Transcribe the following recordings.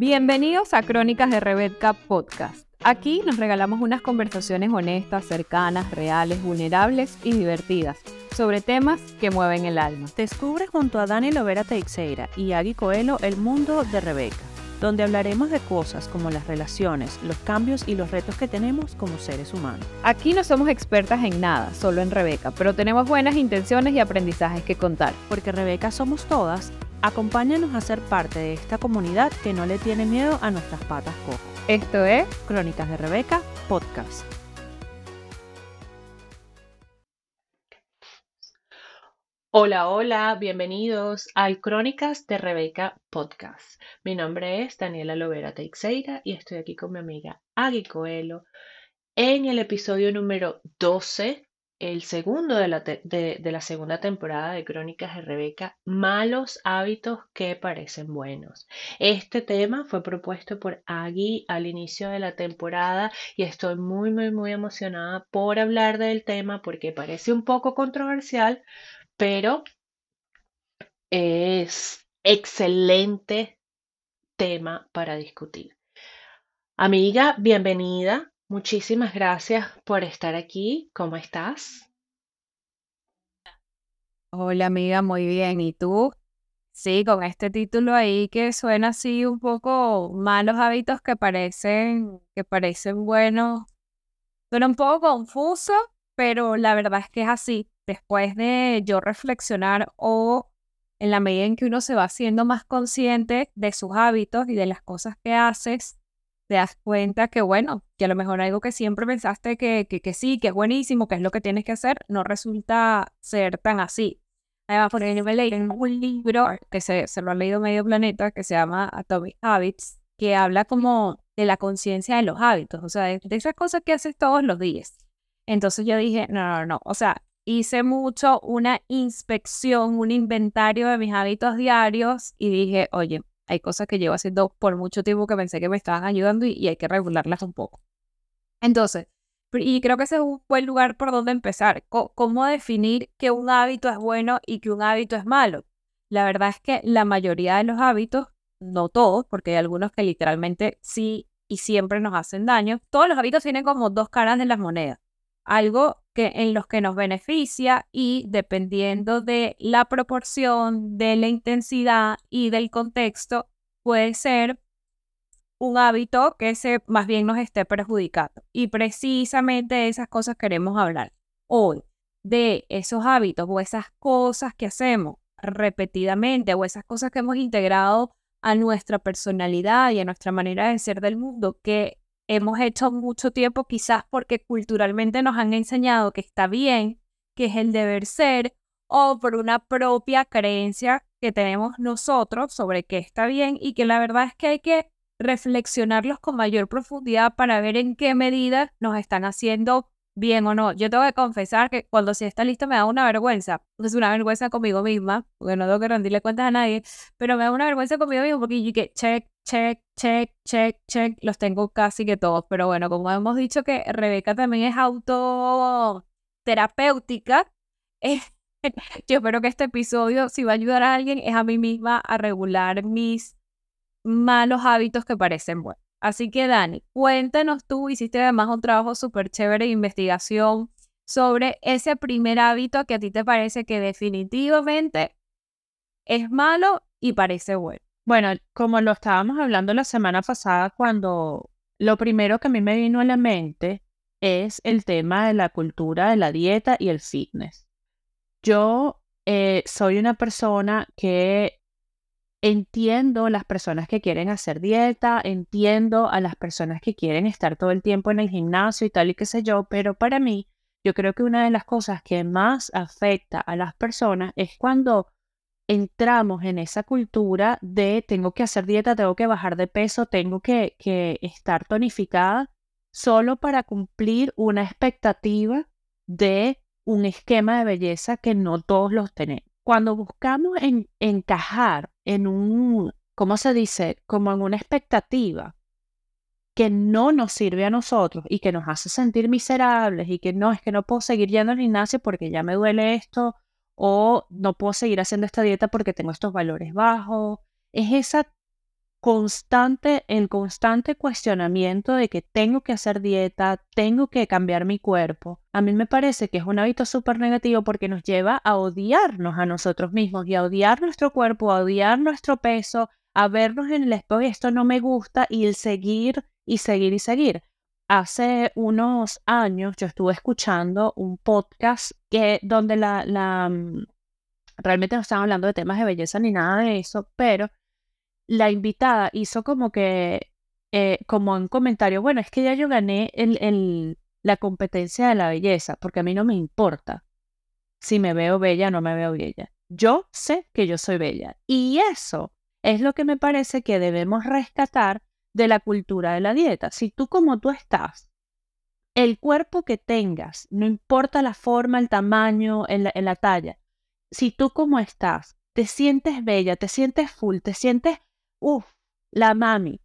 Bienvenidos a Crónicas de Rebeca Podcast. Aquí nos regalamos unas conversaciones honestas, cercanas, reales, vulnerables y divertidas sobre temas que mueven el alma. Descubre junto a Dani Lovera Teixeira y Agui Coelho el mundo de Rebeca, donde hablaremos de cosas como las relaciones, los cambios y los retos que tenemos como seres humanos. Aquí no somos expertas en nada, solo en Rebeca, pero tenemos buenas intenciones y aprendizajes que contar. Porque Rebeca somos todas, acompáñanos a ser parte de esta comunidad que no le tiene miedo a nuestras patas cojas. Esto es Crónicas de Rebeca Podcast. Hola, hola, bienvenidos al Crónicas de Rebeca Podcast. Mi nombre es Daniela Lovera Teixeira y estoy aquí con mi amiga Agui Coelho en el episodio número 12, el segundo de la, de la segunda temporada de Crónicas de Rebeca, malos hábitos que parecen buenos. Este tema fue propuesto por Agui al inicio de la temporada y estoy muy, muy, muy emocionada por hablar del tema porque parece un poco controversial, pero es excelente tema para discutir. Amiga, bienvenida. Muchísimas gracias por estar aquí. ¿Cómo estás? Hola amiga, muy bien. ¿Y tú? Sí, con este título ahí que suena así un poco malos hábitos que parecen, que parecen buenos. Suena un poco confuso, pero la verdad es que es así después de yo reflexionar o en la medida en que uno se va haciendo más consciente de sus hábitos y de las cosas que haces, te das cuenta que, bueno, que a lo mejor algo que siempre pensaste que, que, sí, que es buenísimo, que es lo que tienes que hacer, no resulta ser tan así. Además, por ejemplo, leí un libro que se, se lo ha leído medio planeta, que se llama Atomic Habits, que habla como de la conciencia de los hábitos, o sea, de, de esas cosas que haces todos los días. Entonces yo dije, no, no, no, o sea, hice mucho una inspección, un inventario de mis hábitos diarios y dije, oye, hay cosas que llevo haciendo por mucho tiempo que pensé que me estaban ayudando y, hay que regularlas un poco. Entonces, y creo que ese es un buen lugar por donde empezar. ¿Cómo definir que un hábito es bueno y que un hábito es malo? La verdad es que la mayoría de los hábitos, no todos, porque hay algunos que literalmente sí y siempre nos hacen daño, todos los hábitos tienen como dos caras de las monedas. Algo que, en los que nos beneficia y dependiendo de la proporción, de la intensidad y del contexto, puede ser un hábito que se, más bien nos esté perjudicando. Y precisamente de esas cosas queremos hablar hoy, de esos hábitos o esas cosas que hacemos repetidamente o esas cosas que hemos integrado a nuestra personalidad y a nuestra manera de ser del mundo que hemos hecho mucho tiempo, quizás porque culturalmente nos han enseñado que está bien, que es el deber ser, o por una propia creencia que tenemos nosotros sobre qué está bien y que la verdad es que hay que reflexionarlos con mayor profundidad para ver en qué medida nos están haciendo bien o no. Yo tengo que confesar que cuando si está lista me da una vergüenza. Es una vergüenza conmigo misma, porque no tengo que rendirle cuentas a nadie, pero me da una vergüenza conmigo misma porque yo que check, check, check, check, check, los tengo casi que todos. Pero bueno, como hemos dicho que Rebeca también es autoterapéutica, eh, yo espero que este episodio, si va a ayudar a alguien, es a mí misma a regular mis malos hábitos que parecen buenos. Así que Dani, cuéntanos tú, hiciste además un trabajo súper chévere de investigación sobre ese primer hábito que a ti te parece que definitivamente es malo y parece bueno. Bueno, como lo estábamos hablando la semana pasada, cuando lo primero que a mí me vino a la mente es el tema de la cultura de la dieta y el fitness. Yo eh, soy una persona que entiendo las personas que quieren hacer dieta, entiendo a las personas que quieren estar todo el tiempo en el gimnasio y tal y qué sé yo, pero para mí, yo creo que una de las cosas que más afecta a las personas es cuando entramos en esa cultura de tengo que hacer dieta, tengo que bajar de peso, tengo que, que estar tonificada solo para cumplir una expectativa de un esquema de belleza que no todos los tenemos. Cuando buscamos en, encajar en un, ¿cómo se dice? Como en una expectativa que no nos sirve a nosotros y que nos hace sentir miserables y que no, es que no puedo seguir yendo al gimnasio porque ya me duele esto o no puedo seguir haciendo esta dieta porque tengo estos valores bajos. Es esa constante, en constante cuestionamiento de que tengo que hacer dieta, tengo que cambiar mi cuerpo, a mí me parece que es un hábito súper negativo porque nos lleva a odiarnos a nosotros mismos y a odiar nuestro cuerpo, a odiar nuestro peso, a vernos en el espejo y esto no me gusta y el seguir y seguir y seguir. Hace unos años yo estuve escuchando un podcast que donde la, la mm, realmente no estaban hablando de temas de belleza ni nada de eso, pero la invitada hizo como que, eh, como un comentario, bueno, es que ya yo gané el, la competencia de la belleza, porque a mí no me importa si me veo bella o no me veo bella. Yo sé que yo soy bella. Y eso es lo que me parece que debemos rescatar de la cultura de la dieta. Si tú como tú estás, el cuerpo que tengas, no importa la forma, el tamaño, en la, en la talla, si tú como estás, te sientes bella, te sientes full, te sientes uff, la mami.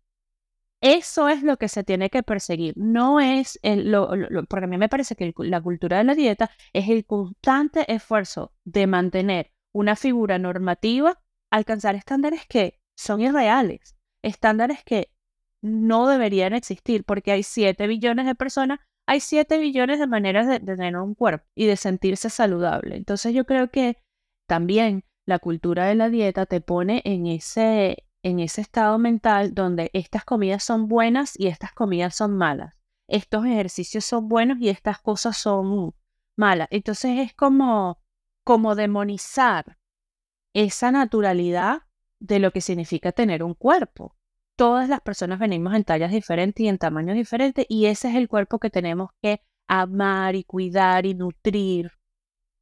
Eso es lo que se tiene que perseguir. No es, el, lo, porque a mí me parece que la cultura de la dieta es el constante esfuerzo de mantener una figura normativa, alcanzar estándares que son irreales, estándares que no deberían existir, porque hay 7 billones de personas, hay 7 billones de maneras de tener un cuerpo y de sentirse saludable. Entonces yo creo que también la cultura de la dieta te pone en ese, en ese estado mental donde estas comidas son buenas y estas comidas son malas. Estos ejercicios son buenos y estas cosas son malas. Entonces es como, como demonizar esa naturalidad de lo que significa tener un cuerpo. Todas las personas venimos en tallas diferentes y en tamaños diferentes y ese es el cuerpo que tenemos que amar y cuidar y nutrir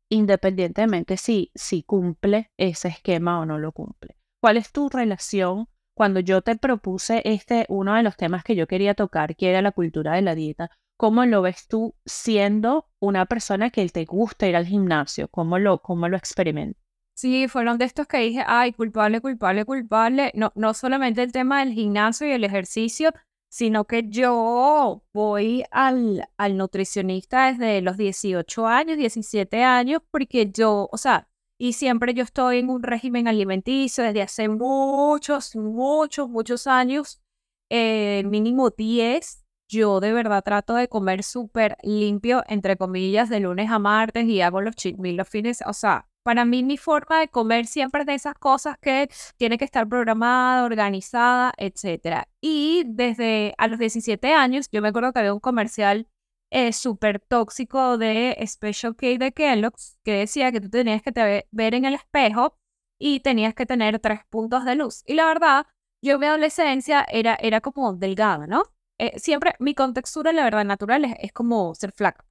independientemente si, si cumple ese esquema o no lo cumple. ¿Cuál es tu relación cuando yo te propuse este, uno de los temas que yo quería tocar, que era la cultura de la dieta? ¿Cómo lo ves tú siendo una persona que te gusta ir al gimnasio? ¿Cómo lo, cómo lo experimentas? Sí, fueron de estos que dije, ay, culpable, culpable, culpable. No, no solamente el tema del gimnasio y el ejercicio, sino que yo voy al, al nutricionista desde los 18 años, 17 años, porque yo, o sea, y siempre yo estoy en un régimen alimenticio desde hace muchos, muchos, muchos años, eh, mínimo 10. Yo de verdad trato de comer súper limpio, entre comillas, de lunes a martes y hago los cheat los fines. O sea, para mí mi forma de comer siempre es de esas cosas que tiene que estar programada, organizada, etc. Y desde a los 17 años, yo me acuerdo que había un comercial eh, súper tóxico de Special K de Kellogg's, que decía que tú tenías que te ver en el espejo y tenías que tener tres puntos de luz. Y la verdad, yo en mi adolescencia era, era como delgada, ¿no? Eh, siempre mi contextura, la verdad, natural es, como ser flaca.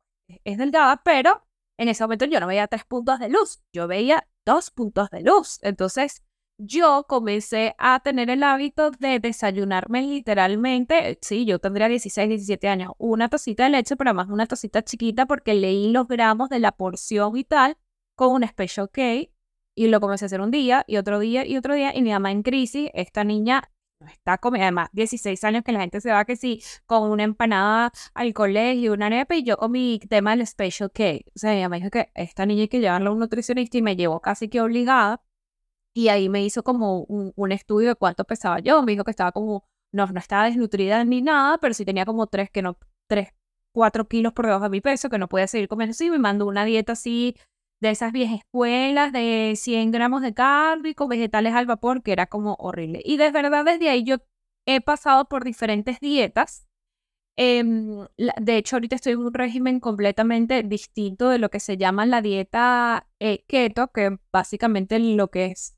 Es delgada, pero en ese momento yo no veía tres puntos de luz, yo veía dos puntos de luz. Entonces, yo comencé a tener el hábito de desayunarme literalmente, sí, yo tendría 16, 17 años, una tacita de leche, pero más una tacita chiquita porque leí los gramos de la porción y tal con un special K y lo comencé a hacer un día y otro día y otro día y mi mamá en crisis, esta niña está comiendo, además 16 años que la gente se va que sí, con una empanada al colegio, una nepe y yo con mi tema del special K. O sea, mi mamá dijo que esta niña hay que llevarla a un nutricionista y me llevó casi que obligada y ahí me hizo como un, estudio de cuánto pesaba yo. Me dijo que estaba como, no, no estaba desnutrida ni nada, pero sí tenía como tres, que no, tres, cuatro kilos por debajo de mi peso, que no podía seguir comiendo así. Me mandó una dieta así de esas viejas escuelas de 100 gramos de carne con vegetales al vapor, que era como horrible. Y de verdad desde ahí yo he pasado por diferentes dietas. Em, de hecho, ahorita estoy en un régimen completamente distinto de lo que se llama la dieta eh, keto, que básicamente lo que es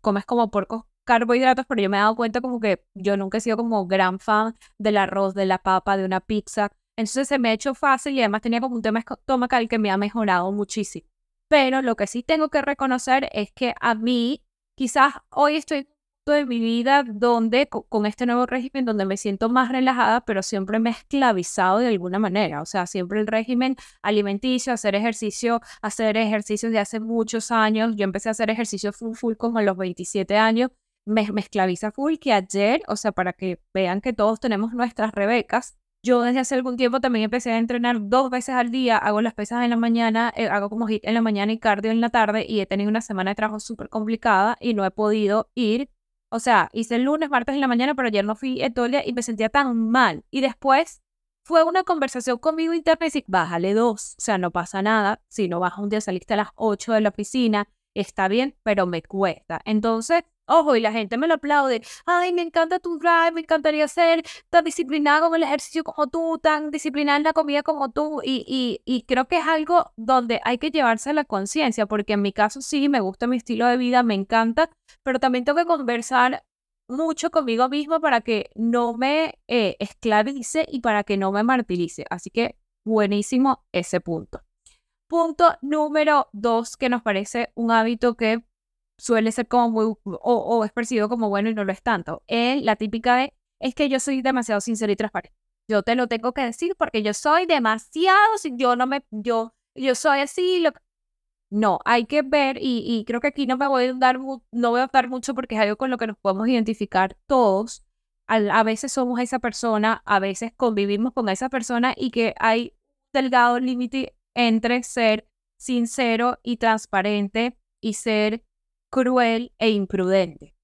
comes como porcos carbohidratos, pero yo me he dado cuenta como que yo nunca he sido como gran fan del arroz, de la papa, de una pizza. Entonces se me ha hecho fácil y además tenía como un tema estomacal que me ha mejorado muchísimo. Pero lo que sí tengo que reconocer es que a mí, quizás hoy estoy de mi vida donde con este nuevo régimen donde me siento más relajada, pero siempre me he esclavizado de alguna manera. O sea, siempre el régimen alimenticio, hacer ejercicio, hacer ejercicios de hace muchos años. Yo empecé a hacer ejercicio full full como a los 27 años. Me, me esclaviza full que ayer, o sea, para que vean que todos tenemos nuestras rebecas, yo desde hace algún tiempo también empecé a entrenar dos veces al día, hago las pesas en la mañana, eh, hago como hit en la mañana y cardio en la tarde y he tenido una semana de trabajo súper complicada y no he podido ir o sea, hice el lunes, martes en la mañana, pero ayer no fui todo el día y me sentía tan mal. Y después fue una conversación conmigo interna y decir, bájale dos, o sea, no pasa nada. Si no bajas un día, saliste a las 8 de la oficina, está bien, pero me cuesta. Entonces, ojo, y la gente me lo aplaude. Ay, me encanta tu drive, me encantaría ser tan disciplinado con el ejercicio como tú, tan disciplinada en la comida como tú. Y, y, y creo que es algo donde hay que llevarse la conciencia, porque en mi caso sí, me gusta mi estilo de vida, me encanta, pero también tengo que conversar mucho conmigo mismo para que no me eh, esclavice y para que no me martirice. Así que buenísimo ese punto. Punto número dos, que nos parece un hábito que suele ser como muy, o, es percibido como bueno y no lo es tanto. Es la típica de, es que yo soy demasiado sincero y transparente. Yo te lo tengo que decir porque yo soy demasiado, yo no me, yo, yo soy así, lo, no, hay que ver, y, creo que aquí no me voy a dar, no voy a dar mucho porque es algo con lo que nos podemos identificar todos. A, veces somos esa persona, a veces convivimos con esa persona y que hay delgado límite entre ser sincero y transparente y ser cruel e imprudente.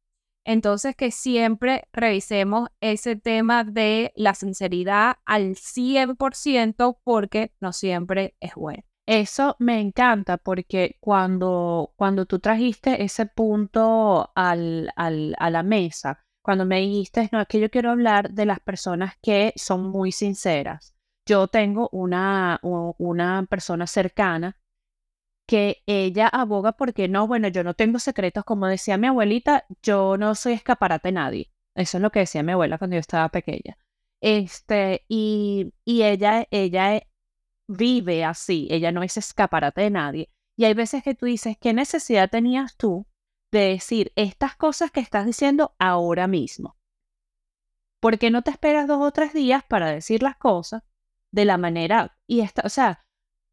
Entonces, que siempre revisemos ese tema de la sinceridad al 100% porque no siempre es bueno. Eso me encanta porque cuando, cuando tú trajiste ese punto al, al, a la mesa, cuando me dijiste, no, es que yo quiero hablar de las personas que son muy sinceras. Yo tengo una, una persona cercana que ella aboga porque no, bueno, yo no tengo secretos, como decía mi abuelita, yo no soy escaparate de nadie. Eso es lo que decía mi abuela cuando yo estaba pequeña. Este, y, y ella, ella vive así, ella no es escaparate de nadie. Y hay veces que tú dices, ¿qué necesidad tenías tú de decir estas cosas que estás diciendo ahora mismo? ¿Por qué no te esperas dos o tres días para decir las cosas de la manera? Y esta, o sea,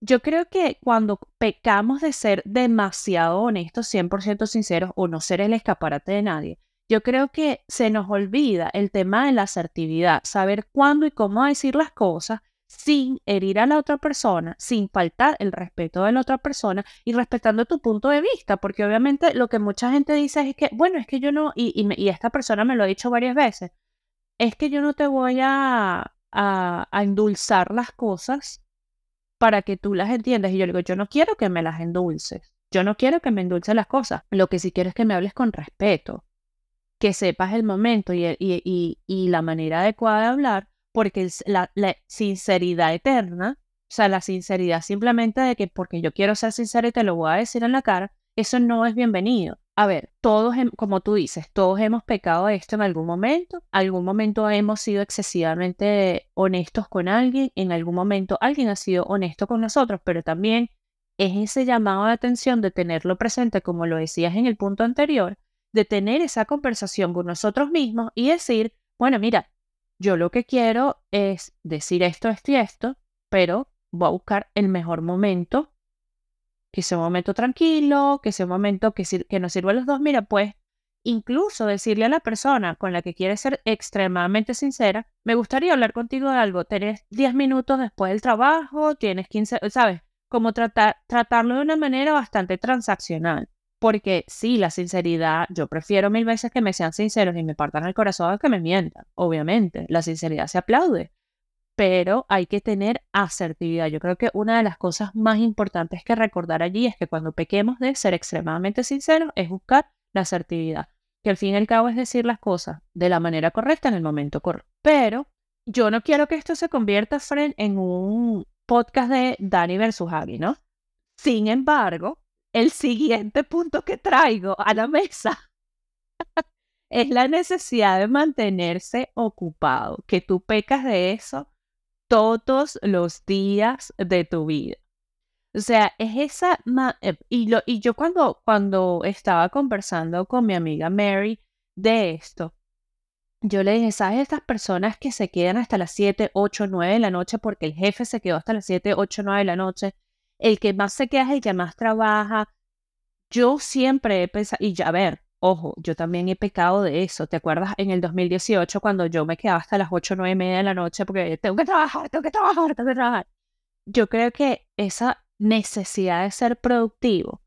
yo creo que cuando pecamos de ser demasiado honestos, 100% sinceros o no ser el escaparate de nadie, yo creo que se nos olvida el tema de la asertividad, saber cuándo y cómo decir las cosas sin herir a la otra persona, sin faltar el respeto de la otra persona y respetando tu punto de vista, porque obviamente lo que mucha gente dice es que, bueno, es que yo no, y, y, esta persona me lo ha dicho varias veces, es que yo no te voy a, a endulzar las cosas para que tú las entiendas. Y yo digo, yo no quiero que me las endulces, yo no quiero que me endulces las cosas, lo que sí quiero es que me hables con respeto, que sepas el momento y, y, y la manera adecuada de hablar porque la, sinceridad eterna, o sea, la sinceridad simplemente de que porque yo quiero ser sincero y te lo voy a decir en la cara, eso no es bienvenido. A ver, todos, como tú dices, todos hemos pecado esto en algún momento, algún momento hemos sido excesivamente honestos con alguien, en algún momento alguien ha sido honesto con nosotros, pero también es ese llamado de atención de tenerlo presente, como lo decías en el punto anterior, de tener esa conversación con nosotros mismos y decir, bueno, mira, yo lo que quiero es decir esto, esto y esto, pero voy a buscar el mejor momento, que sea un momento tranquilo, que sea un momento que, que nos sirva a los dos. Mira, pues incluso decirle a la persona con la que quieres ser extremadamente sincera, me gustaría hablar contigo de algo, tenés 10 minutos después del trabajo, tienes 15, ¿sabes? Como tratar, tratarlo de una manera bastante transaccional. Porque sí, la sinceridad, yo prefiero mil veces que me sean sinceros y me partan el corazón a que me mientan. Obviamente, la sinceridad se aplaude, pero hay que tener asertividad. Yo creo que una de las cosas más importantes que recordar allí es que cuando pequemos de ser extremadamente sinceros es buscar la asertividad, que al fin y al cabo es decir las cosas de la manera correcta en el momento correcto. Pero yo no quiero que esto se convierta, en un podcast de Dani versus Javi, ¿no? Sin embargo, el siguiente punto que traigo a la mesa es la necesidad de mantenerse ocupado, que tú pecas de eso todos los días de tu vida. O sea, es esa... Eh, y, lo, yo cuando, cuando estaba conversando con mi amiga Mary de esto, yo le dije, ¿sabes estas personas que se quedan hasta las 7, 8, 9 de la noche porque el jefe se quedó hasta las 7, 8, 9 de la noche? el que más se queda es el que más trabaja. Yo siempre he pensado, y ya a ver, ojo, yo también he pecado de eso. ¿Te acuerdas en el 2018 cuando yo me quedaba hasta las 8, 9 y media de la noche porque tengo que trabajar, tengo que trabajar, tengo que trabajar? Yo creo que esa necesidad de ser productivo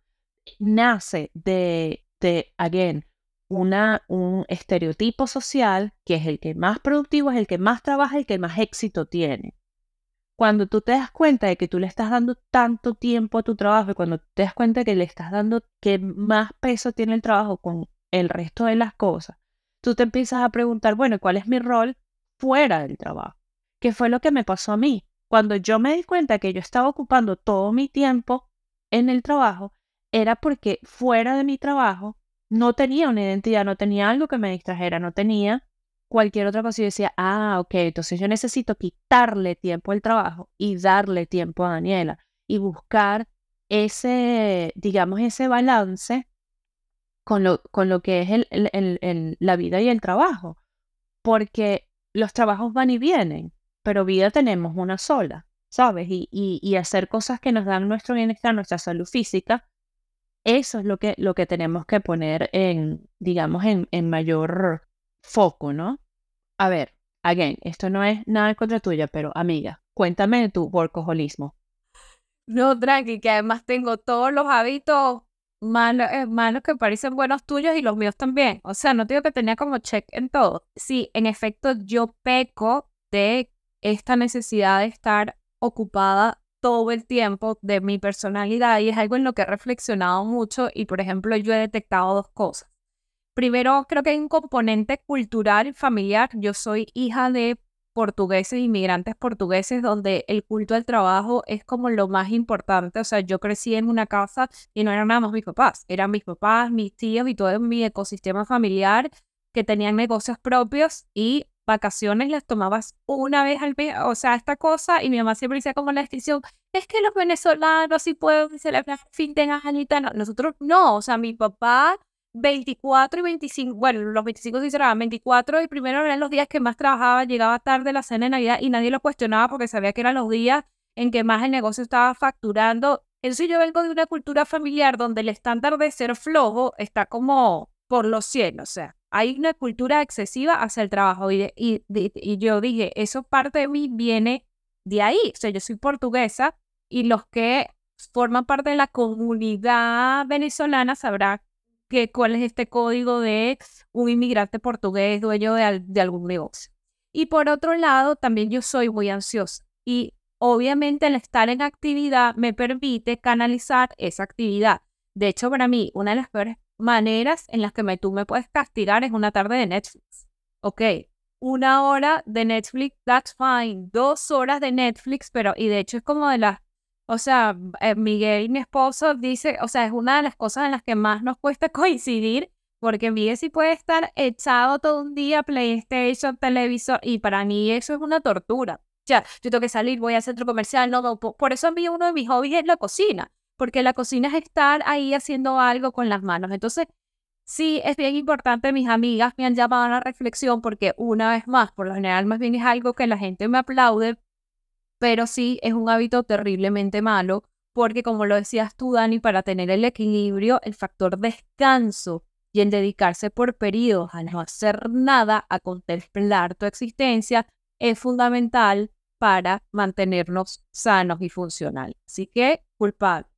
nace de, de again, una, un estereotipo social que es el que más productivo, es el que más trabaja, el que más éxito tiene. Cuando tú te das cuenta de que tú le estás dando tanto tiempo a tu trabajo y cuando te das cuenta de que le estás dando que más peso tiene el trabajo con el resto de las cosas, tú te empiezas a preguntar, bueno, ¿cuál es mi rol fuera del trabajo? ¿Qué fue lo que me pasó a mí? Cuando yo me di cuenta que yo estaba ocupando todo mi tiempo en el trabajo, era porque fuera de mi trabajo no tenía una identidad, no tenía algo que me distrajera, no tenía cualquier otra cosa. Y decía, ah, ok, entonces yo necesito quitarle tiempo al trabajo y darle tiempo a Daniela y buscar ese, digamos, ese balance con lo, con lo que es el, la vida y el trabajo. Porque los trabajos van y vienen, pero vida tenemos una sola, ¿sabes? Y, y, hacer cosas que nos dan nuestro bienestar, nuestra salud física, eso es lo que, lo que tenemos que poner en, digamos, en, en mayor foco, ¿no? A ver, again, esto no es nada contra tuya, pero amiga, cuéntame de tu workaholismo. No, tranqui, que además tengo todos los hábitos malos, eh, malos que parecen buenos tuyos y los míos también. O sea, no digo que tenía como check en todo. Sí, en efecto, yo peco de esta necesidad de estar ocupada todo el tiempo de mi personalidad y es algo en lo que he reflexionado mucho y por ejemplo yo he detectado dos cosas. Primero, creo que hay un componente cultural familiar. Yo soy hija de portugueses, inmigrantes portugueses, donde el culto al trabajo es como lo más importante. O sea, yo crecí en una casa y no eran nada más mis papás, eran mis papás, mis tíos y todo mi ecosistema familiar que tenían negocios propios y vacaciones las tomabas una vez al mes, o sea, esta cosa, y mi mamá siempre decía como la descripción, es que los venezolanos sí pueden celebrar fin de año y tal, nosotros no, o sea, mi papá 24 y 25, bueno, los 25 sí cerraban, 24 y primero eran los días que más trabajaba, llegaba tarde la cena de Navidad y nadie lo cuestionaba porque sabía que eran los días en que más el negocio estaba facturando. Entonces yo vengo de una cultura familiar donde el estándar de ser flojo está como por los cielos, o sea, hay una cultura excesiva hacia el trabajo y, y, y yo dije, eso parte de mí viene de ahí, o sea, yo soy portuguesa y los que forman parte de la comunidad venezolana sabrán que, cuál es este código de un inmigrante portugués dueño de, de algún negocio. Y por otro lado, también yo soy muy ansiosa y obviamente el estar en actividad me permite canalizar esa actividad. De hecho, para mí, una de las peores maneras en las que me, tú me puedes castigar es una tarde de Netflix. Ok, una hora de Netflix, that's fine. Dos horas de Netflix, pero, y de hecho es como de las, o sea, eh, Miguel, mi esposo, dice, o sea, es una de las cosas en las que más nos cuesta coincidir, porque Miguel sí puede estar echado todo un día, PlayStation, televisor, y para mí eso es una tortura. O sea, yo tengo que salir, voy al centro comercial, no, no, por eso a mí uno de mis hobbies es la cocina porque la cocina es estar ahí haciendo algo con las manos. Entonces, sí, es bien importante, mis amigas me han llamado a la reflexión porque una vez más, por lo general más bien es algo que la gente me aplaude, pero sí es un hábito terriblemente malo porque como lo decías tú, Dani, para tener el equilibrio, el factor descanso y el dedicarse por periodos a no hacer nada, a contemplar tu existencia, es fundamental para mantenernos sanos y funcionales. Así que, culpable.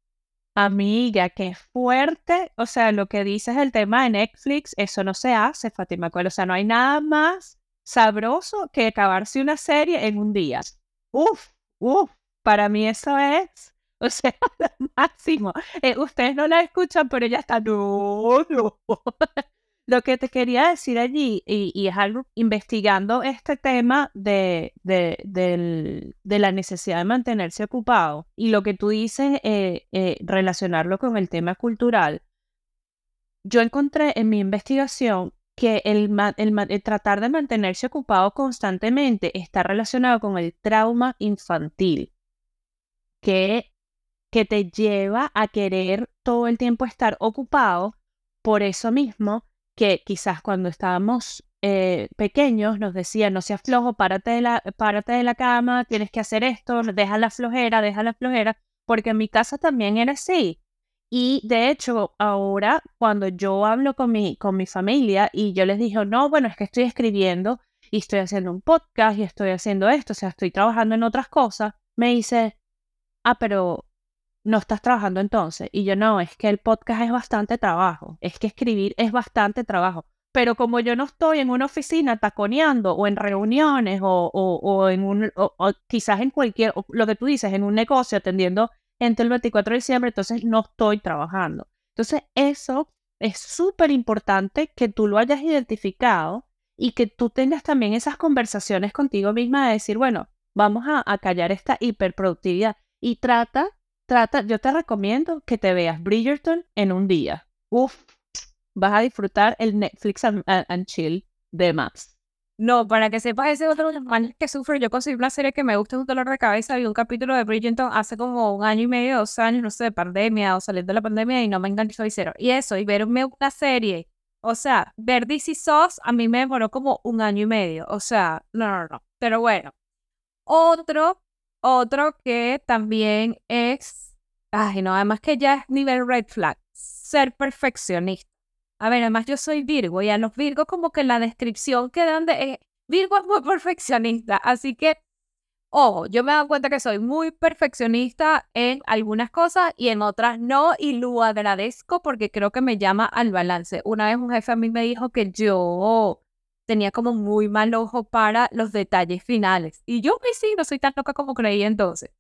Amiga, qué fuerte. O sea, lo que dices el tema de Netflix, eso no se hace, Fátima. O sea, no hay nada más sabroso que acabarse una serie en un día. Uf, uf, para mí eso es, o sea, lo máximo. Eh, ustedes no la escuchan, pero ya está. No, no. Lo que te quería decir allí, y, es algo investigando este tema de, de, la necesidad de mantenerse ocupado, y lo que tú dices, eh, eh, relacionarlo con el tema cultural, yo encontré en mi investigación que el, tratar de mantenerse ocupado constantemente está relacionado con el trauma infantil, que, que te lleva a querer todo el tiempo estar ocupado. Por eso mismo, que quizás cuando estábamos eh, pequeños nos decían, no seas flojo, párate de, la, párate de la cama, tienes que hacer esto, deja la flojera, deja la flojera, porque en mi casa también era así. Y de hecho, ahora cuando yo hablo con mi, con mi familia y yo les digo, no, bueno, es que estoy escribiendo y estoy haciendo un podcast y estoy haciendo esto, o sea, estoy trabajando en otras cosas, me dice, ah, pero no estás trabajando entonces. Y yo no, es que el podcast es bastante trabajo, es que escribir es bastante trabajo. pero como yo no estoy en una oficina taconeando o en reuniones o, o, en un, o, quizás en cualquier, lo que tú dices, en un negocio atendiendo entre el 24 de diciembre, entonces no estoy trabajando. Entonces eso es súper importante que tú lo hayas identificado y que tú tengas también esas conversaciones contigo misma de decir, bueno, vamos a, a callar esta hiperproductividad y trata, trata, yo te recomiendo que te veas Bridgerton en un día. Uf, vas a disfrutar el Netflix and, chill de Max. No, para que sepas, ese otro mal que sufre, yo conseguí una serie que me gusta, un dolor de cabeza, vi un capítulo de Bridgerton hace como un año y medio, dos años, no sé, de pandemia o saliendo de la pandemia y no me enganchó y cero. Y eso, y verme una serie, o sea, ver DC Sauce a mí me demoró como un año y medio, o sea, no, no, no. Pero bueno, otro, otro que también es, ay, no, además que ya es nivel red flag, ser perfeccionista. A ver, además yo soy Virgo y a los Virgos como que la descripción que dan de... Eh, Virgo es muy perfeccionista, así que, ojo, yo me he dado cuenta que soy muy perfeccionista en algunas cosas y en otras no, y lo agradezco porque creo que me llama al balance. Una vez un jefe a mí me dijo que yo tenía como muy mal ojo para los detalles finales. Y yo, pues sí, no soy tan loca como creí entonces.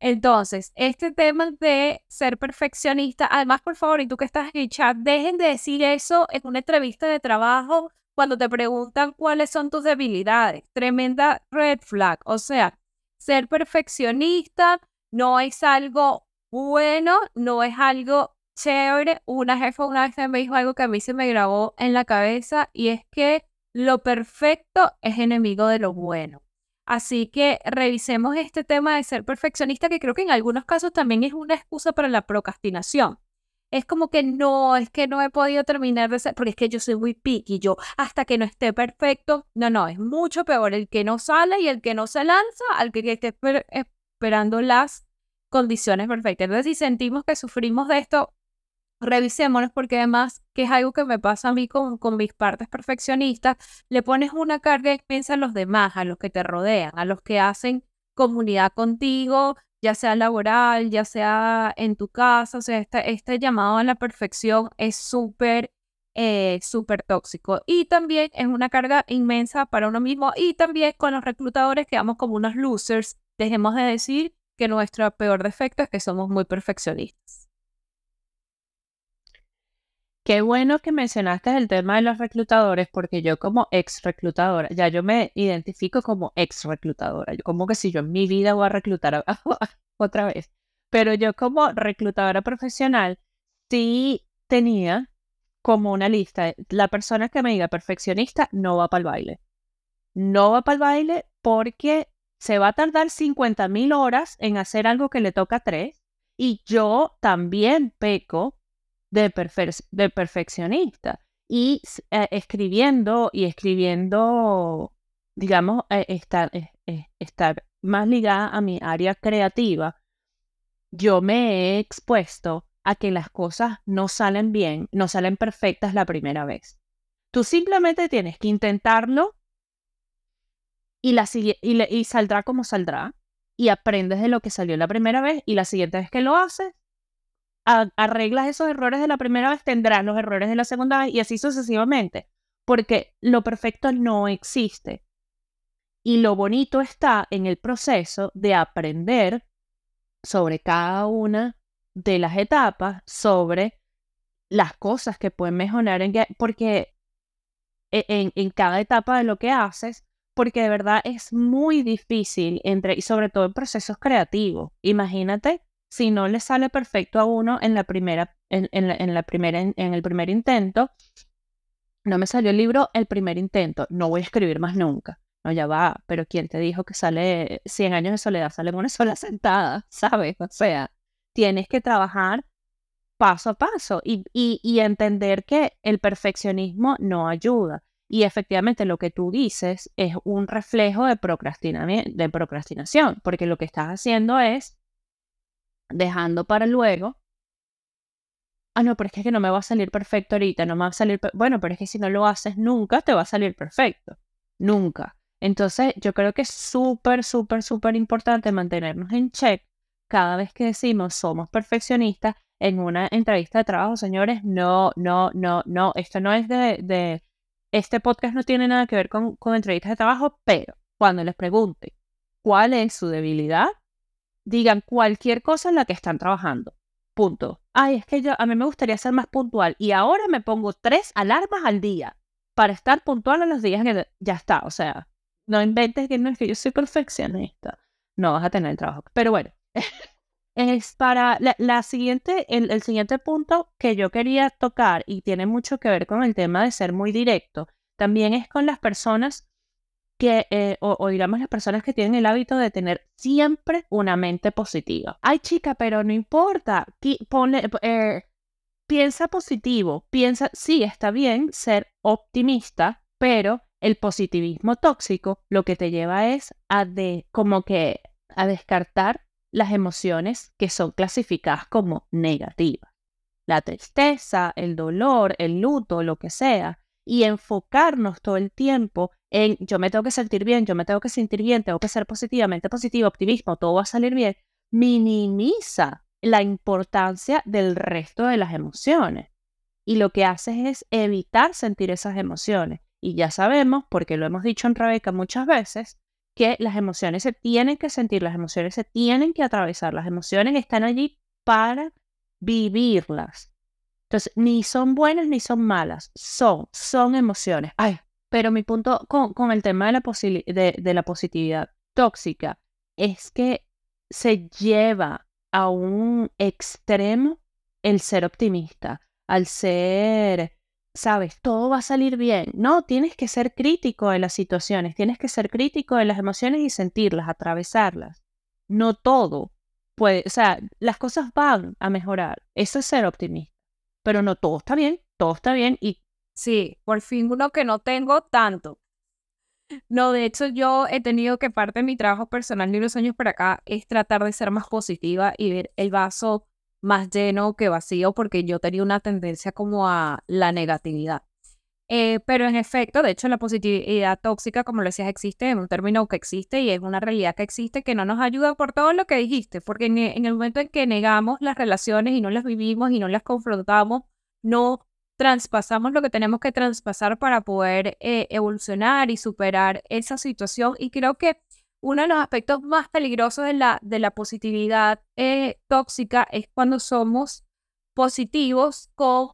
Entonces, este tema de ser perfeccionista, además, por favor, y tú que estás en el chat, dejen de decir eso en una entrevista de trabajo cuando te preguntan cuáles son tus debilidades. Tremenda red flag. O sea, ser perfeccionista no es algo bueno, no es algo chévere. Una jefa una vez me dijo algo que a mí se me grabó en la cabeza y es que lo perfecto es enemigo de lo bueno. Así que revisemos este tema de ser perfeccionista, que creo que en algunos casos también es una excusa para la procrastinación. Es como que no, es que no he podido terminar de ser, porque es que yo soy muy picky, yo hasta que no esté perfecto, no, no, es mucho peor el que no sale y el que no se lanza al que esté esperando las condiciones perfectas. Entonces, si sentimos que sufrimos de esto, revisémonos porque además, que es algo que me pasa a mí con, con mis partes perfeccionistas, le pones una carga inmensa a los demás, a los que te rodean, a los que hacen comunidad contigo, ya sea laboral, ya sea en tu casa, o sea, este, este llamado a la perfección es súper, eh, súper tóxico. Y también es una carga inmensa para uno mismo y también con los reclutadores quedamos como unos losers. Dejemos de decir que nuestro peor defecto es que somos muy perfeccionistas. Qué bueno que mencionaste el tema de los reclutadores, porque yo como ex reclutadora, ya yo me identifico como ex reclutadora. Yo como que si yo en mi vida voy a reclutar otra vez. Pero yo como reclutadora profesional, sí tenía como una lista. La persona que me diga perfeccionista no va para el baile. No va para el baile porque se va a tardar 50 mil horas en hacer algo que le toca tres. Y yo también peco de, de perfeccionista. Y eh, escribiendo y escribiendo, digamos, eh, estar más ligada a mi área creativa, yo me he expuesto a que las cosas no salen bien, no salen perfectas la primera vez. Tú simplemente tienes que intentarlo y, la, y, y saldrá como saldrá y aprendes de lo que salió la primera vez y la siguiente vez que lo haces, arreglas esos errores de la primera vez, tendrás los errores de la segunda vez y así sucesivamente, porque lo perfecto no existe. Y lo bonito está en el proceso de aprender sobre cada una de las etapas, sobre las cosas que pueden mejorar, en, porque e, en, en cada etapa de lo que haces, porque de verdad es muy difícil entre, y sobre todo en procesos creativos. Imagínate si no le sale perfecto a uno en la primera, en, la, primera, en, el primer intento, no me salió el libro el primer intento, no voy a escribir más nunca. No, ya va, pero ¿quién te dijo que sale 100 años de soledad? Sale en una sola sentada, ¿sabes? O sea, tienes que trabajar paso a paso y entender que el perfeccionismo no ayuda. Y efectivamente lo que tú dices es un reflejo de, de procrastinación, porque lo que estás haciendo es dejando para luego. Ah, no, pero es que no me va a salir perfecto ahorita, no me va a salir. Bueno, pero es que si no lo haces nunca, te va a salir perfecto. Nunca. Entonces, yo creo que es súper, súper, súper importante mantenernos en check cada vez que decimos somos perfeccionistas en una entrevista de trabajo, señores. No, no, no, no. Esto no es de, de este podcast no tiene nada que ver con, con entrevistas de trabajo, pero cuando les pregunte cuál es su debilidad, digan cualquier cosa en la que están trabajando. Punto. Ay, es que yo, a mí me gustaría ser más puntual y ahora me pongo tres alarmas al día para estar puntual en los días que ya está. O sea, no inventes que no es que yo soy perfeccionista. No vas a tener el trabajo. Pero bueno, es para la, siguiente, el, el, siguiente punto que yo quería tocar y tiene mucho que ver con el tema de ser muy directo, también es con las personas que, eh, o, digamos las personas que tienen el hábito de tener siempre una mente positiva. Ay chica, pero no importa, eh, piensa positivo, piensa, sí, está bien ser optimista, pero el positivismo tóxico lo que te lleva es a de, como que a descartar las emociones que son clasificadas como negativas. La tristeza, el dolor, el luto, lo que sea, y enfocarnos todo el tiempo en yo me tengo que sentir bien, yo me tengo que sentir bien, tengo que ser positivamente positivo, optimismo, todo va a salir bien, minimiza la importancia del resto de las emociones. Y lo que haces es evitar sentir esas emociones. Y ya sabemos, porque lo hemos dicho en Rebeca muchas veces, que las emociones se tienen que sentir, las emociones se tienen que atravesar, las emociones están allí para vivirlas. Entonces, ni son buenas ni son malas, son, son emociones. Ay, pero mi punto con, el tema de la, de, de la positividad tóxica es que se lleva a un extremo el ser optimista, al ser sabes, todo va a salir bien. No, tienes que ser crítico de las situaciones, tienes que ser crítico de las emociones y sentirlas, atravesarlas. No todo puede, o sea, las cosas van a mejorar. Eso es ser optimista. Pero no todo está bien, todo está bien y... Sí, por fin uno que no tengo tanto. No, de hecho yo he tenido que parte de mi trabajo personal de los años para acá es tratar de ser más positiva y ver el vaso más lleno que vacío porque yo tenía una tendencia como a la negatividad. Eh, pero en efecto, de hecho, la positividad tóxica, como lo decías, existe, es un término que existe y es una realidad que existe que no nos ayuda por todo lo que dijiste, porque en, el momento en que negamos las relaciones y no las vivimos y no las confrontamos, no traspasamos lo que tenemos que traspasar para poder eh, evolucionar y superar esa situación. Y creo que uno de los aspectos más peligrosos de la, de la positividad eh, tóxica es cuando somos positivos con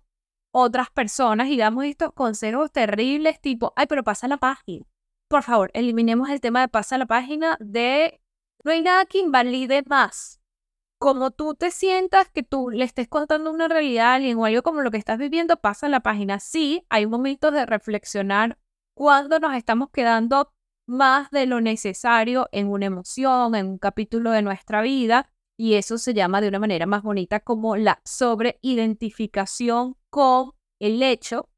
otras personas y damos estos consejos terribles tipo, ay, pero pasa la página. Por favor, eliminemos el tema de pasa la página de no hay nada que invalide más. Como tú te sientas que tú le estés contando una realidad a alguien o algo como lo que estás viviendo, pasa la página. Sí, hay momentos de reflexionar cuando nos estamos quedando más de lo necesario en una emoción, en un capítulo de nuestra vida, y eso se llama de una manera más bonita como la sobreidentificación con el hecho.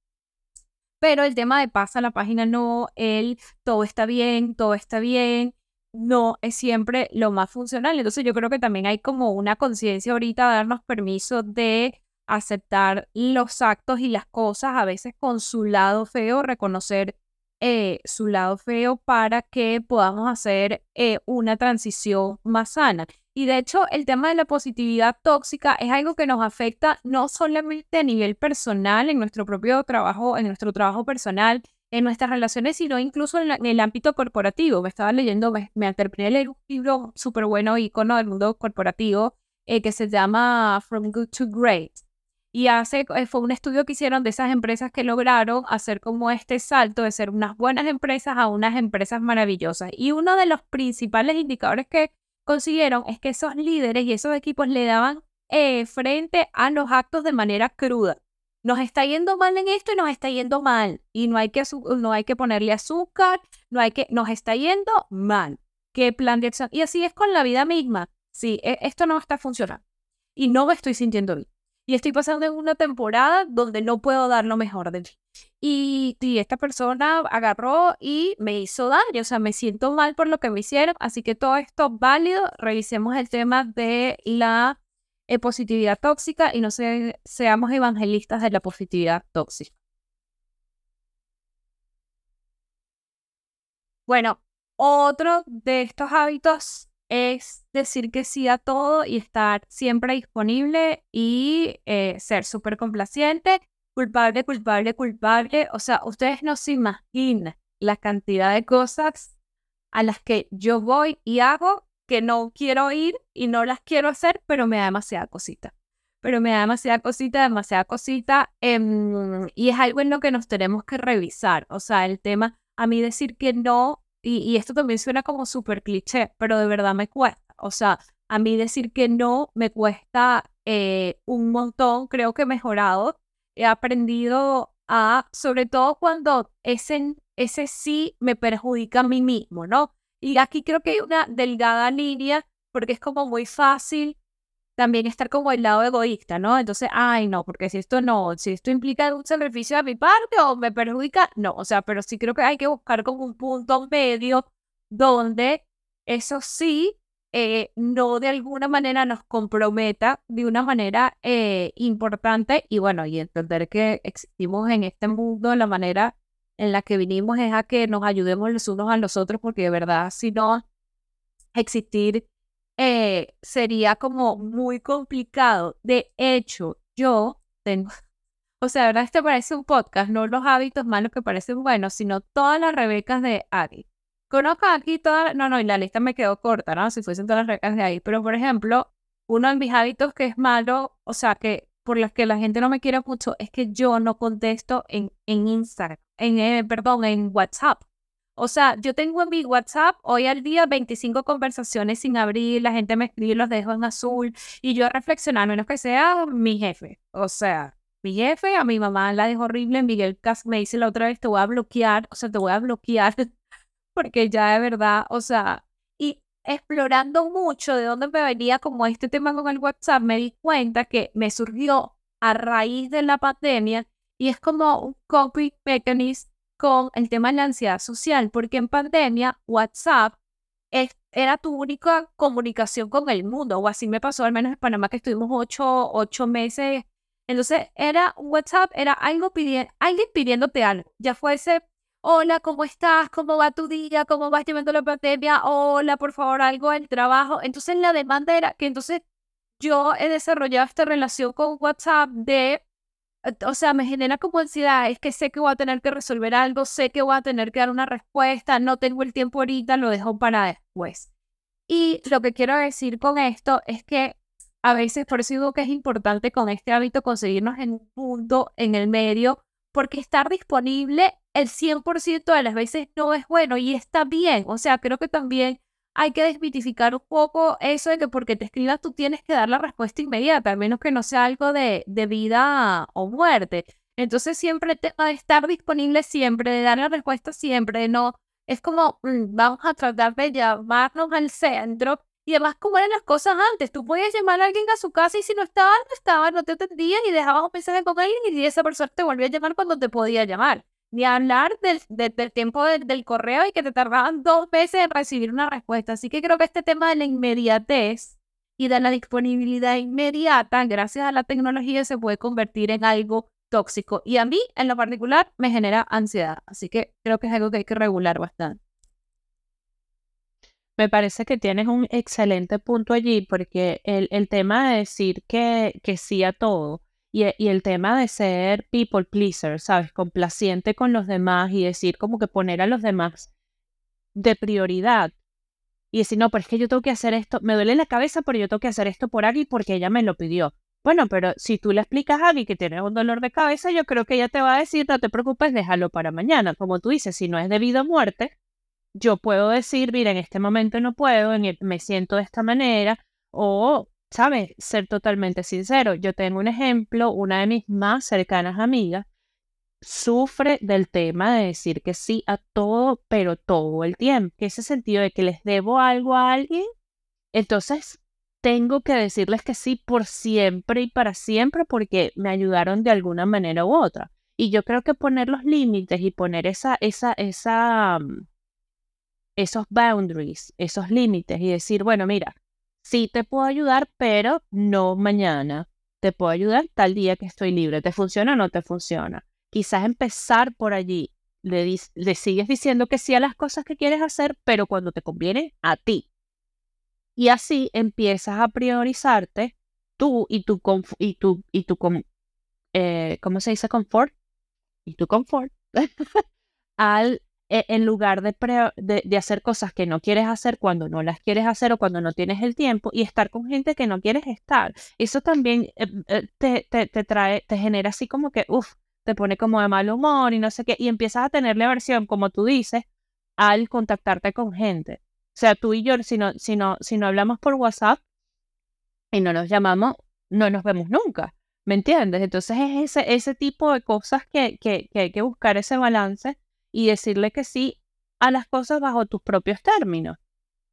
Pero el tema de pasa la página no, el todo está bien, todo está bien, no es siempre lo más funcional. Entonces yo creo que también hay como una conciencia ahorita de darnos permiso de aceptar los actos y las cosas, a veces con su lado feo, reconocer eh, su lado feo para que podamos hacer eh, una transición más sana. Y de hecho, el tema de la positividad tóxica es algo que nos afecta no solamente a nivel personal, en nuestro propio trabajo, en nuestro trabajo personal, en nuestras relaciones, sino incluso en, el ámbito corporativo. Me estaba leyendo, me, me terminé leer un libro súper bueno, icono del mundo corporativo, eh, que se llama From Good to Great. Y hace, eh, fue un estudio que hicieron de esas empresas que lograron hacer como este salto de ser unas buenas empresas a unas empresas maravillosas. Y uno de los principales indicadores que consiguieron es que esos líderes y esos equipos le daban eh, frente a los actos de manera cruda. Nos está yendo mal en esto y nos está yendo mal. Y no hay que, no hay que ponerle azúcar, no hay que, nos está yendo mal. ¿Qué plan de acción? Y así es con la vida misma. Sí, e, esto no está funcionando. Y no me estoy sintiendo bien y estoy pasando en una temporada donde no puedo dar lo mejor de mí. Y, esta persona agarró y me hizo daño, o sea, me siento mal por lo que me hicieron, así que todo esto válido, revisemos el tema de la positividad tóxica y no seamos evangelistas de la positividad tóxica. Bueno, otro de estos hábitos es decir que sí a todo y estar siempre disponible y eh, ser súper complaciente. culpable, culpable, culpable. O sea, ustedes no se imaginan la cantidad de cosas a las que yo voy y hago que no quiero ir y no las quiero hacer, pero me da demasiada cosita. Pero me da demasiada cosita, demasiada cosita. Em, y es algo en lo que nos tenemos que revisar. O sea, el tema, a mí decir que no, y, y esto también suena como súper cliché, pero de verdad me cuesta. O sea, a mí decir que no me cuesta eh, un montón, creo que he mejorado. He aprendido a, sobre todo cuando ese, ese sí me perjudica a mí mismo, ¿no? Y aquí creo que hay una delgada línea porque es como muy fácil también estar como el lado egoísta, ¿no? Entonces, ay, no, porque si esto no, si esto implica un sacrificio de mi parte o me perjudica, no, o sea, pero sí creo que hay que buscar como un punto medio donde eso sí eh, no de alguna manera nos comprometa de una manera eh, importante y bueno, y entender que existimos en este mundo la manera en la que vinimos es a que nos ayudemos los unos a los otros porque de verdad si no existir eh, sería como muy complicado. De hecho, yo tengo, o sea, de verdad este parece un podcast, no los hábitos malos que parecen buenos, sino todas las Rebecas de Ari. Conozco aquí todas, no, no, y la lista me quedó corta, ¿no? Si fuesen todas las reglas de ahí. Pero, por ejemplo, uno de mis hábitos que es malo, o sea, que por los que la gente no me quiere mucho, es que yo no contesto en, en Instagram, en, eh, perdón, en WhatsApp. O sea, yo tengo en mi WhatsApp hoy al día 25 conversaciones sin abrir, la gente me escribe, los dejo en azul, y yo reflexionar, menos que sea mi jefe. O sea, mi jefe, a mi mamá la dejo horrible, Miguel Cas me dice la otra vez, te voy a bloquear, o sea, te voy a bloquear porque ya de verdad, o sea, explorando mucho de dónde me venía como este tema con el WhatsApp, me di cuenta que me surgió a raíz de la pandemia y es como un copy mechanism con el tema de la ansiedad social, porque en pandemia WhatsApp era tu única comunicación con el mundo, o así me pasó al menos en Panamá que estuvimos ocho, ocho meses. Entonces era WhatsApp, era algo pidiendo, alguien pidiéndote algo, ya fuese hola, ¿cómo estás? ¿Cómo va tu día? ¿Cómo vas llevando la pandemia? Hola, por favor, algo del trabajo. Entonces la demanda era que entonces yo he desarrollado esta relación con WhatsApp de, o sea, me genera como ansiedad, es que sé que voy a tener que resolver algo, sé que voy a tener que dar una respuesta, no tengo el tiempo ahorita, lo dejo para después. Y lo que quiero decir con esto es que a veces, por eso digo que es importante con este hábito conseguirnos en un punto, en el medio, porque estar disponible el 100% de las veces no es bueno y está bien. O sea, creo que también hay que desmitificar un poco eso de que porque te escribas tú tienes que dar la respuesta inmediata, al menos que no sea algo de, de vida o muerte. Entonces siempre te, estar disponible siempre, de dar la respuesta siempre, no, es como, mm, vamos a tratar de llamarnos al centro. Y además, como eran las cosas antes, tú podías llamar a alguien a su casa y si no estaba, no estaba, no te atendían y dejabas un mensaje con alguien y esa persona te volvía a llamar cuando te podía llamar ni hablar del, del tiempo del correo y que te tardaban dos veces en recibir una respuesta. Así que creo que este tema de la inmediatez y de la disponibilidad inmediata, gracias a la tecnología, se puede convertir en algo tóxico. Y a mí, en lo particular, me genera ansiedad. Así que creo que es algo que hay que regular bastante. Me parece que tienes un excelente punto allí, porque el, el tema de decir que, que sí a todo e, y, el tema de ser people pleaser, ¿sabes? Complaciente con los demás y decir como que poner a los demás de prioridad. Y decir, no, pero es que yo tengo que hacer esto, me duele la cabeza, pero yo tengo que hacer esto por Agui porque ella me lo pidió. Bueno, pero si tú le explicas a Agui que tienes un dolor de cabeza, yo creo que ella te va a decir, no te preocupes, déjalo para mañana. Como tú dices, si no es debido a muerte, yo puedo decir, mira, en este momento no puedo, me siento de esta manera, o ¿sabes? Ser totalmente sincero. Yo tengo un ejemplo, una de mis más cercanas amigas sufre del tema de decir que sí a todo, pero todo el tiempo. Ese sentido de que les debo algo a alguien, entonces tengo que decirles que sí por siempre y para siempre porque me ayudaron de alguna manera u otra. Y yo creo que poner los límites y poner esa, esa, esa, mm, esos boundaries, esos límites y decir, bueno, mira, sí te puedo ayudar, pero no mañana. Te puedo ayudar tal día que estoy libre. ¿Te funciona o no te funciona? Quizás empezar por allí. Le, sigues diciendo que sí a las cosas que quieres hacer, pero cuando te conviene a ti. Y así empiezas a priorizarte tú y tu, y tu, y tu eh, ¿cómo se dice confort? Y tu confort, al, en lugar de, de, hacer cosas que no quieres hacer cuando no las quieres hacer o cuando no tienes el tiempo y estar con gente que no quieres estar. Eso también eh, eh, te, te, te, trae, te genera así como que, uff, te pone como de mal humor y no sé qué, y empiezas a tenerle aversión, como tú dices, al contactarte con gente. O sea, tú y yo, si no, si no, si no hablamos por WhatsApp y no nos llamamos, no nos vemos nunca. ¿Me entiendes? Entonces es ese, ese tipo de cosas que, que hay que buscar ese balance y decirle que sí a las cosas bajo tus propios términos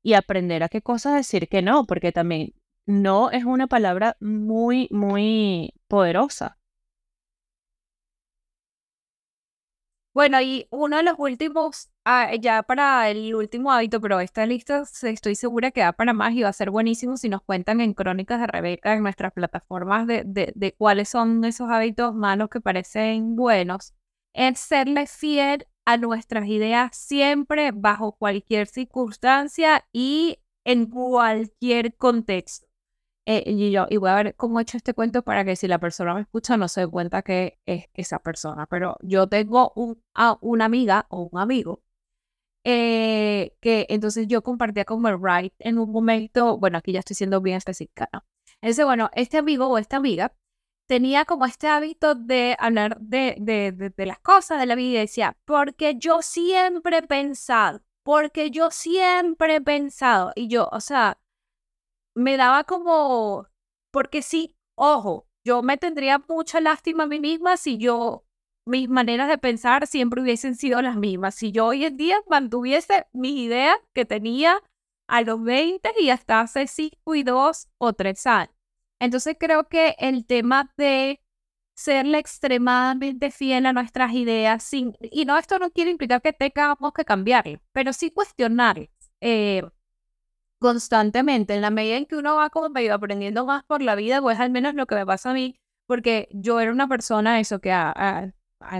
y aprender a qué cosas decir que no, porque también no es una palabra muy, muy poderosa. Bueno, y uno de los últimos, ah, ya para el último hábito, pero esta lista estoy segura que da para más y va a ser buenísimo si nos cuentan en Crónicas de Rebeca, en nuestras plataformas, de, de, cuáles son esos hábitos malos que parecen buenos, es serle fiel a nuestras ideas siempre, bajo cualquier circunstancia y en cualquier contexto. Eh, y yo, y voy a ver cómo he hecho este cuento para que si la persona me escucha no se dé cuenta que es esa persona. Pero yo tengo un, una amiga o un amigo eh, que entonces yo compartía con Wright en un momento, bueno, aquí ya estoy siendo bien específica, ¿no? Entonces, bueno, este amigo o esta amiga tenía como este hábito de hablar de, de, de, las cosas de la vida y decía, porque yo siempre he pensado, porque yo siempre he pensado, y yo, o sea, me daba como, porque sí, ojo, yo me tendría mucha lástima a mí misma si yo, mis maneras de pensar siempre hubiesen sido las mismas. Si yo hoy en día mantuviese mis ideas que tenía a los 20 y hasta hace 5 y 2 o 3 años. Entonces creo que el tema de serle extremadamente fiel a nuestras ideas, sin, y no, esto no quiere implicar que tengamos que cambiarlo, pero sí cuestionar. Eh, constantemente, en la medida en que uno va como medio aprendiendo más por la vida, pues al menos lo que me pasa a mí, porque yo era una persona, eso que a,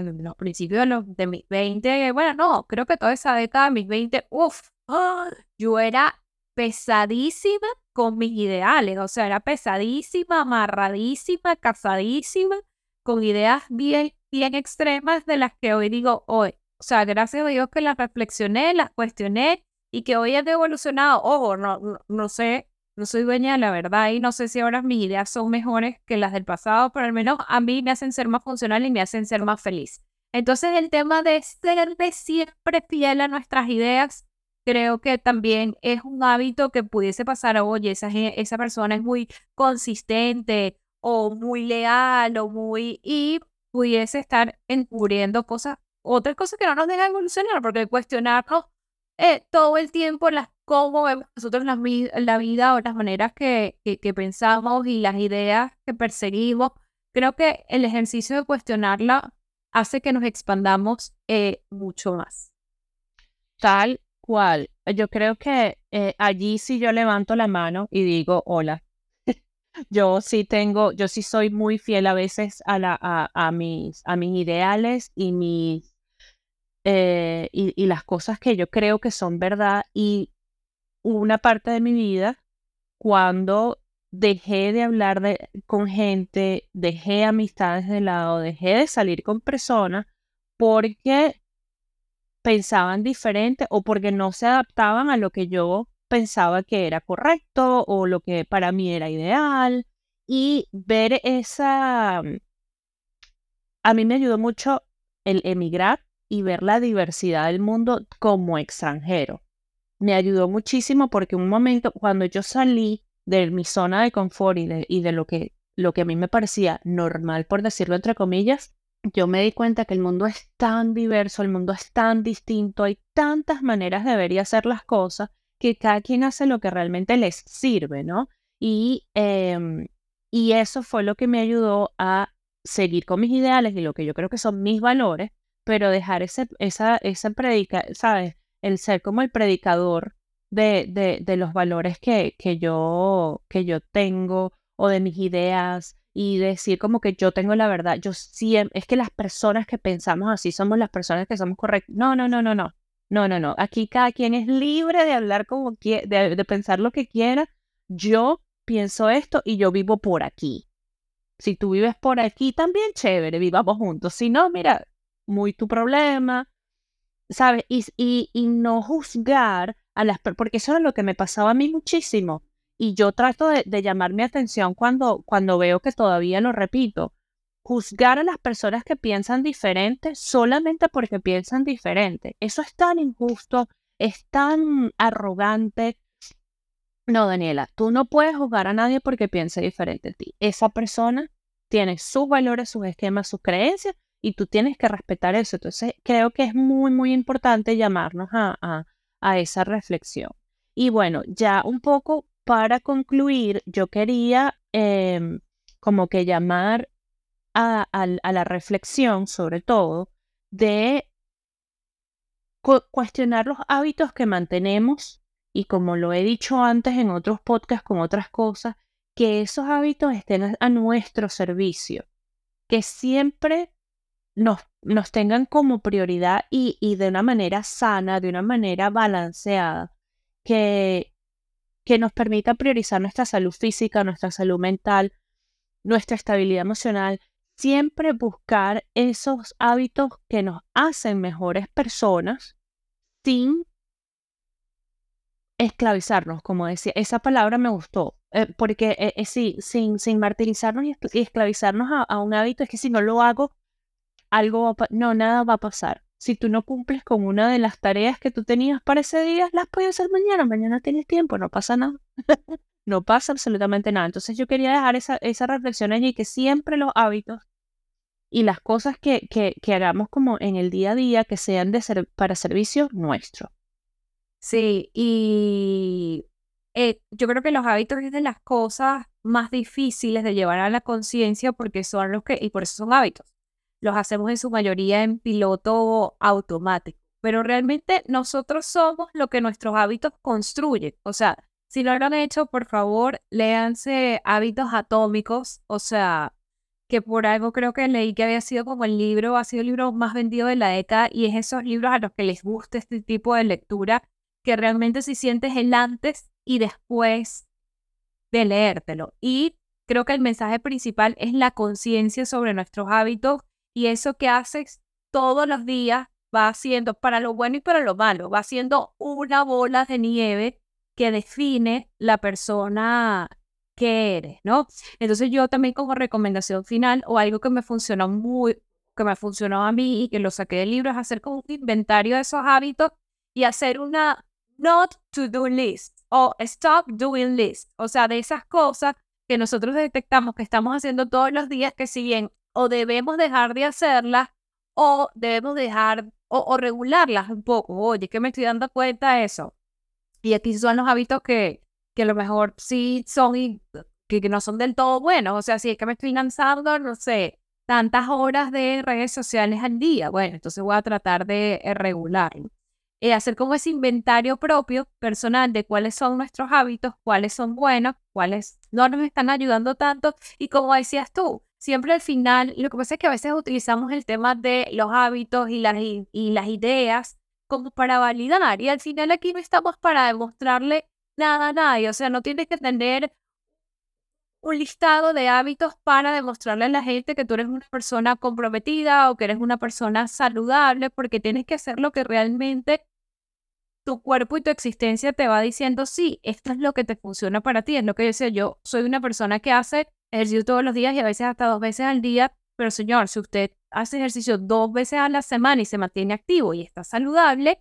los principios de, los, de mis 20, bueno, no, creo que toda esa década, mis 20, uff, ¡ah! yo era pesadísima con mis ideales, o sea, era pesadísima, amarradísima, casadísima, con ideas bien, bien extremas de las que hoy digo hoy. O sea, gracias a Dios que las reflexioné, las cuestioné y que hoy han evolucionado. Ojo, no, no, sé, no soy dueña de la verdad y no sé si ahora mis ideas son mejores que las del pasado, pero al menos a mí me hacen ser más funcional y me hacen ser más feliz. Entonces el tema de ser de siempre fiel a nuestras ideas, creo que también es un hábito que pudiese pasar, oye, esa, esa persona es muy consistente o muy leal o muy... y pudiese estar encubriendo cosas, otras cosas que no nos dejan evolucionar, porque cuestionarnos eh, todo el tiempo las, cómo vemos nosotros la, la vida o las maneras que, que, pensamos y las ideas que perseguimos. Creo que el ejercicio de cuestionarla hace que nos expandamos eh, mucho más. Tal cual. Yo creo que eh, allí sí yo levanto la mano y digo, hola. yo sí tengo, yo sí soy muy fiel a veces a, la, a, a, mis, a mis ideales y mis eh, y, las cosas que yo creo que son verdad. Y una parte de mi vida, cuando dejé de hablar de, con gente, dejé amistades de lado, dejé de salir con personas porque pensaban diferente o porque no se adaptaban a lo que yo pensaba que era correcto o lo que para mí era ideal. Y ver esa... A mí me ayudó mucho el emigrar y ver la diversidad del mundo como extranjero. Me ayudó muchísimo porque un momento cuando yo salí de mi zona de confort y de, y de lo, que, lo que a mí me parecía normal, por decirlo entre comillas, yo me di cuenta que el mundo es tan diverso, el mundo es tan distinto, hay tantas maneras de ver y hacer las cosas que cada quien hace lo que realmente les sirve, ¿no? Y, em, y eso fue lo que me ayudó a seguir con mis ideales y lo que yo creo que son mis valores, pero dejar ese, esa, esa predica, ¿sabes? El ser como el predicador de, de, de los valores que, que, yo, que yo tengo o de mis ideas y decir como que yo tengo la verdad. Yo siempre, es que las personas que pensamos así somos las personas que somos correctas. No, no, no, no, no. No, no, no. Aquí cada quien es libre de hablar como quiera, de, de pensar lo que quiera. Yo pienso esto y yo vivo por aquí. Si tú vives por aquí, también chévere, vivamos juntos. Si no, mira, muy tu problema, ¿sabes? Y, y, y no juzgar a las porque eso es lo que me pasaba a mí muchísimo. Y yo trato de, de llamar mi atención cuando, cuando veo que todavía lo repito. Juzgar a las personas que piensan diferente solamente porque piensan diferente. Eso es tan injusto, es tan arrogante. No, Daniela, tú no puedes juzgar a nadie porque piense diferente a ti. Esa persona tiene sus valores, sus esquemas, sus creencias y tú tienes que respetar eso. Entonces, creo que es muy, muy importante llamarnos a, a, esa reflexión. Y bueno, ya un poco para concluir, yo quería em, como que llamar a, la reflexión, sobre todo, de cuestionar los hábitos que mantenemos y como lo he dicho antes en otros podcasts con otras cosas, que esos hábitos estén a nuestro servicio, que siempre nos, nos tengan como prioridad y, y, de una manera sana, de una manera balanceada, que, que nos permita priorizar nuestra salud física, nuestra salud mental, nuestra estabilidad emocional, siempre buscar esos hábitos que nos hacen mejores personas sin esclavizarnos, como decía. Esa palabra me gustó, eh, porque eh, eh, sí, sin, sin martirizarnos y, esclavizarnos a, un hábito, es que si no lo hago, algo va no, nada va a pasar. Si tú no cumples con una de las tareas que tú tenías para ese día, las puedes hacer mañana, mañana tienes tiempo, no pasa nada. no pasa absolutamente nada. Entonces yo quería dejar esa, esa reflexión allí, que siempre los hábitos y las cosas que, que, hagamos como en el día a día, que sean de ser, para servicio nuestro. Sí, y eh, yo creo que los hábitos es de las cosas más difíciles de llevar a la conciencia porque son los que, y por eso son hábitos, los hacemos en su mayoría en piloto automático, pero realmente nosotros somos lo que nuestros hábitos construyen. O sea, si no lo han hecho, por favor, léanse hábitos atómicos, o sea, que por algo creo que leí que había sido como el libro, ha sido el libro más vendido de la década y es esos libros a los que les gusta este tipo de lectura que realmente si sientes el antes y después de leértelo. Y creo que el mensaje principal es la conciencia sobre nuestros hábitos y eso que haces todos los días va haciendo para lo bueno y para lo malo, va haciendo una bola de nieve que define la persona que eres, ¿no? Entonces yo también como recomendación final o algo que me funcionó muy, que me funcionó a mí y que lo saqué del libro es hacer como un inventario de esos hábitos y hacer una not to do list o stop doing list, o sea, de esas cosas que nosotros detectamos que estamos haciendo todos los días, que si bien o debemos dejar de hacerlas o debemos dejar o, regularlas un poco. Oye, que me estoy dando cuenta de eso. Y aquí son los hábitos que, que a lo mejor sí son y que, que no son del todo buenos. O sea, si es que me estoy lanzando, no sé, tantas horas de redes sociales al día, bueno, entonces voy a tratar de eh, regularlo. Eh, hacer como ese inventario propio, personal, de cuáles son nuestros hábitos, cuáles son buenos, cuáles no nos están ayudando tanto. Y como decías tú, siempre al final, lo que pasa es que a veces utilizamos el tema de los hábitos y las, y, las ideas como para validar. Y al final aquí no estamos para demostrarle nada a nadie. O sea, no tienes que tener un listado de hábitos para demostrarle a la gente que tú eres una persona comprometida o que eres una persona saludable, porque tienes que hacer lo que realmente tu cuerpo y tu existencia te va diciendo, sí, esto es lo que te funciona para ti. Es lo que yo decía, yo soy una persona que hace ejercicio todos los días y a veces hasta dos veces al día, pero señor, si usted hace ejercicio dos veces a la semana y se mantiene activo y está saludable,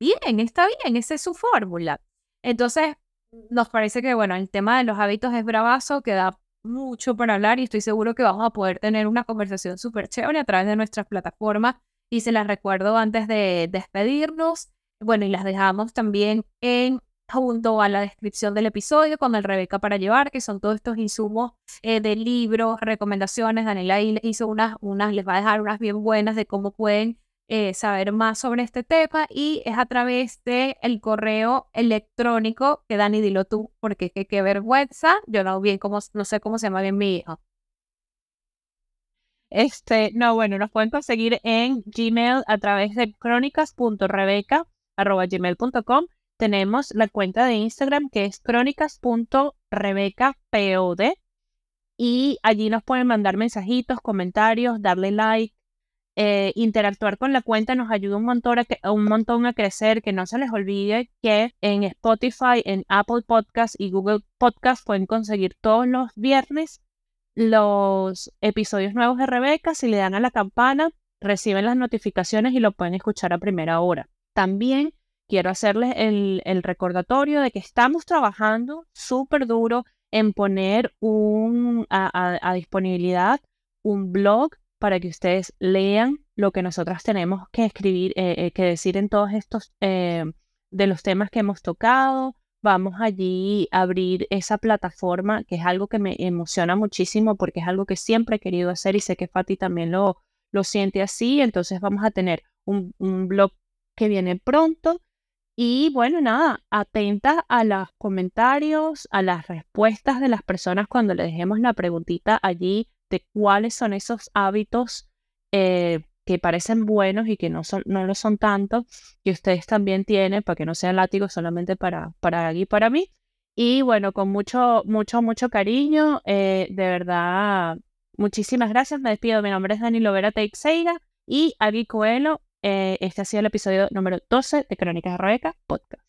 bien, está bien, esa es su fórmula. Entonces, nos parece que, bueno, el tema de los hábitos es bravazo, que da mucho para hablar y estoy seguro que vamos a poder tener una conversación súper chévere a través de nuestras plataformas y se las recuerdo antes de despedirnos. Bueno, y las dejamos también en junto a la descripción del episodio con el Rebeca para llevar, que son todos estos insumos eh, de libros, recomendaciones. Daniela hizo unas, unas, les va a dejar unas bien buenas de cómo pueden eh, saber más sobre este tema y es a través el correo electrónico que Dani dilo tú, porque qué, qué vergüenza, yo no bien cómo, no sé cómo se llama bien mi hijo. Este, no, bueno, nos pueden conseguir en Gmail a través de crónicas.rebeca gmail.com. Tenemos la cuenta de Instagram que es crónicas.rebecapod. Y allí nos pueden mandar mensajitos, comentarios, darle like, eh, interactuar con la cuenta nos ayuda un montón, a un montón a crecer, que no se les olvide que en Spotify, en Apple Podcast y Google Podcast pueden conseguir todos los viernes los episodios nuevos de Rebeca. Si le dan a la campana, reciben las notificaciones y lo pueden escuchar a primera hora. También quiero hacerles el, recordatorio de que estamos trabajando súper duro en poner un, a disponibilidad un blog para que ustedes lean lo que nosotras tenemos que escribir, eh, eh, que decir en todos estos eh, de los temas que hemos tocado. Vamos allí a abrir esa plataforma, que es algo que me emociona muchísimo porque es algo que siempre he querido hacer y sé que Fati también lo, lo siente así. Entonces vamos a tener un, un blog que viene pronto. Y bueno, nada, atenta a los comentarios, a las respuestas de las personas cuando le dejemos la preguntita allí de cuáles son esos hábitos eh, que parecen buenos y que no, son, no lo son tanto, que ustedes también tienen, para que no sean látigos solamente para, para y para mí. Y bueno, con mucho, mucho, mucho cariño, eh, de verdad, muchísimas gracias. Me despido. Mi nombre es Dani Lovera Teixeira y Agui Coelho. Eh, este ha sido el episodio número 12 de Crónicas de Rebeca Podcast.